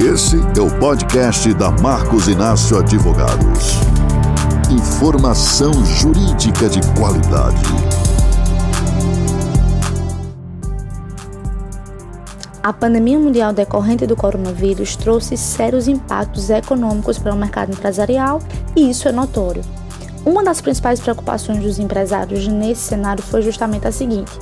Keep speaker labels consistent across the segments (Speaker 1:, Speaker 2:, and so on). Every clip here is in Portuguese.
Speaker 1: Esse é o podcast da Marcos Inácio Advogados. Informação jurídica de qualidade.
Speaker 2: A pandemia mundial decorrente do coronavírus trouxe sérios impactos econômicos para o mercado empresarial e isso é notório. Uma das principais preocupações dos empresários nesse cenário foi justamente a seguinte: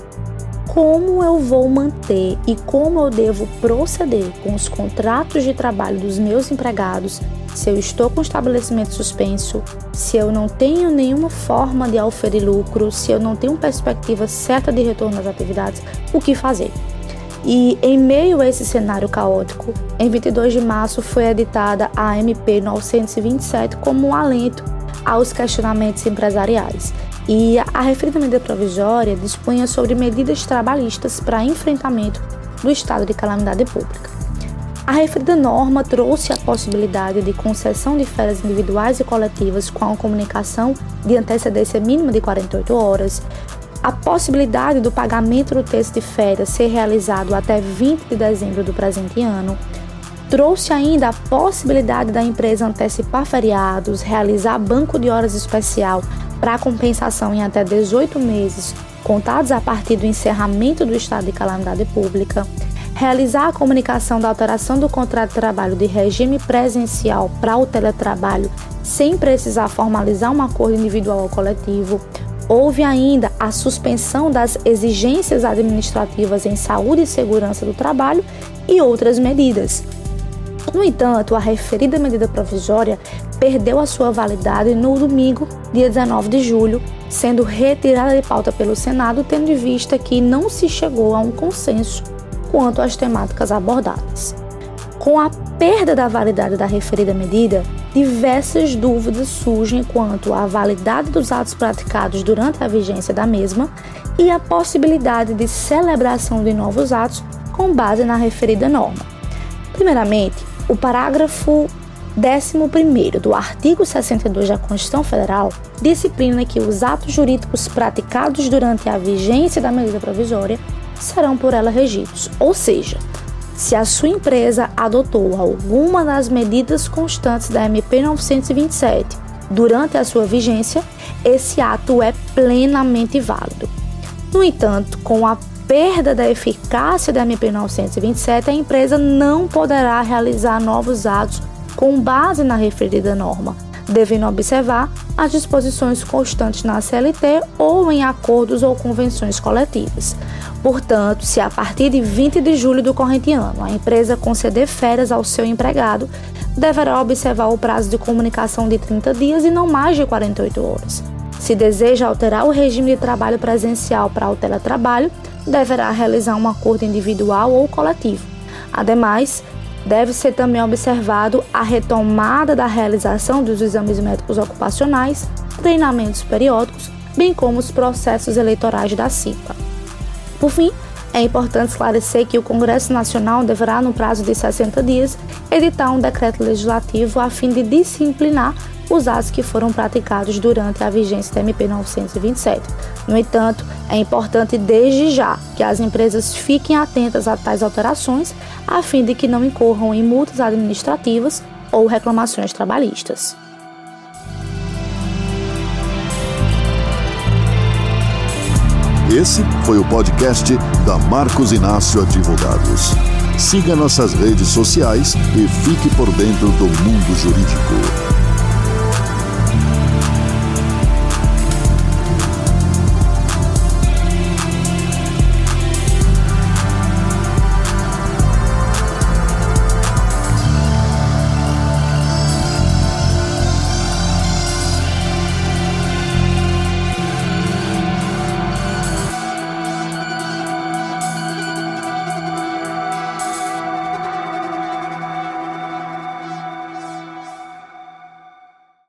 Speaker 2: como eu vou manter e como eu devo proceder com os contratos de trabalho dos meus empregados se eu estou com o estabelecimento suspenso, se eu não tenho nenhuma forma de auferir lucro, se eu não tenho perspectiva certa de retorno às atividades, o que fazer? E em meio a esse cenário caótico, em 22 de março foi editada a MP 927 como um alento aos questionamentos empresariais e a referida medida provisória dispunha sobre medidas trabalhistas para enfrentamento do estado de calamidade pública. A referida norma trouxe a possibilidade de concessão de férias individuais e coletivas com a comunicação de antecedência mínima de 48 horas, a possibilidade do pagamento do texto de férias ser realizado até 20 de dezembro do presente ano, trouxe ainda a possibilidade da empresa antecipar feriados, realizar banco de horas especial para compensação em até 18 meses, contados a partir do encerramento do estado de calamidade pública, realizar a comunicação da alteração do contrato de trabalho de regime presencial para o teletrabalho sem precisar formalizar um acordo individual ou coletivo. Houve ainda a suspensão das exigências administrativas em saúde e segurança do trabalho e outras medidas. No entanto, a referida medida provisória perdeu a sua validade no domingo, dia 19 de julho, sendo retirada de pauta pelo Senado, tendo em vista que não se chegou a um consenso quanto às temáticas abordadas. Com a perda da validade da referida medida, diversas dúvidas surgem quanto à validade dos atos praticados durante a vigência da mesma e a possibilidade de celebração de novos atos com base na referida norma. Primeiramente, o parágrafo 11 do artigo 62 da Constituição Federal disciplina que os atos jurídicos praticados durante a vigência da medida provisória serão por ela regidos, ou seja, se a sua empresa adotou alguma das medidas constantes da MP 927 durante a sua vigência, esse ato é plenamente válido. No entanto, com a perda da eficácia da MP 927, a empresa não poderá realizar novos atos com base na referida norma, devendo observar as disposições constantes na CLT ou em acordos ou convenções coletivas. Portanto, se a partir de 20 de julho do corrente ano a empresa conceder férias ao seu empregado, deverá observar o prazo de comunicação de 30 dias e não mais de 48 horas. Se deseja alterar o regime de trabalho presencial para o teletrabalho, deverá realizar um acordo individual ou coletivo. Ademais, deve ser também observado a retomada da realização dos exames médicos ocupacionais, treinamentos periódicos, bem como os processos eleitorais da CIPA. Por fim, é importante esclarecer que o Congresso Nacional deverá, no prazo de 60 dias, editar um decreto legislativo a fim de disciplinar os atos que foram praticados durante a vigência da MP 927. No entanto, é importante desde já que as empresas fiquem atentas a tais alterações, a fim de que não incorram em multas administrativas ou reclamações trabalhistas.
Speaker 1: Esse foi o podcast da Marcos Inácio Advogados. Siga nossas redes sociais e fique por dentro do mundo jurídico.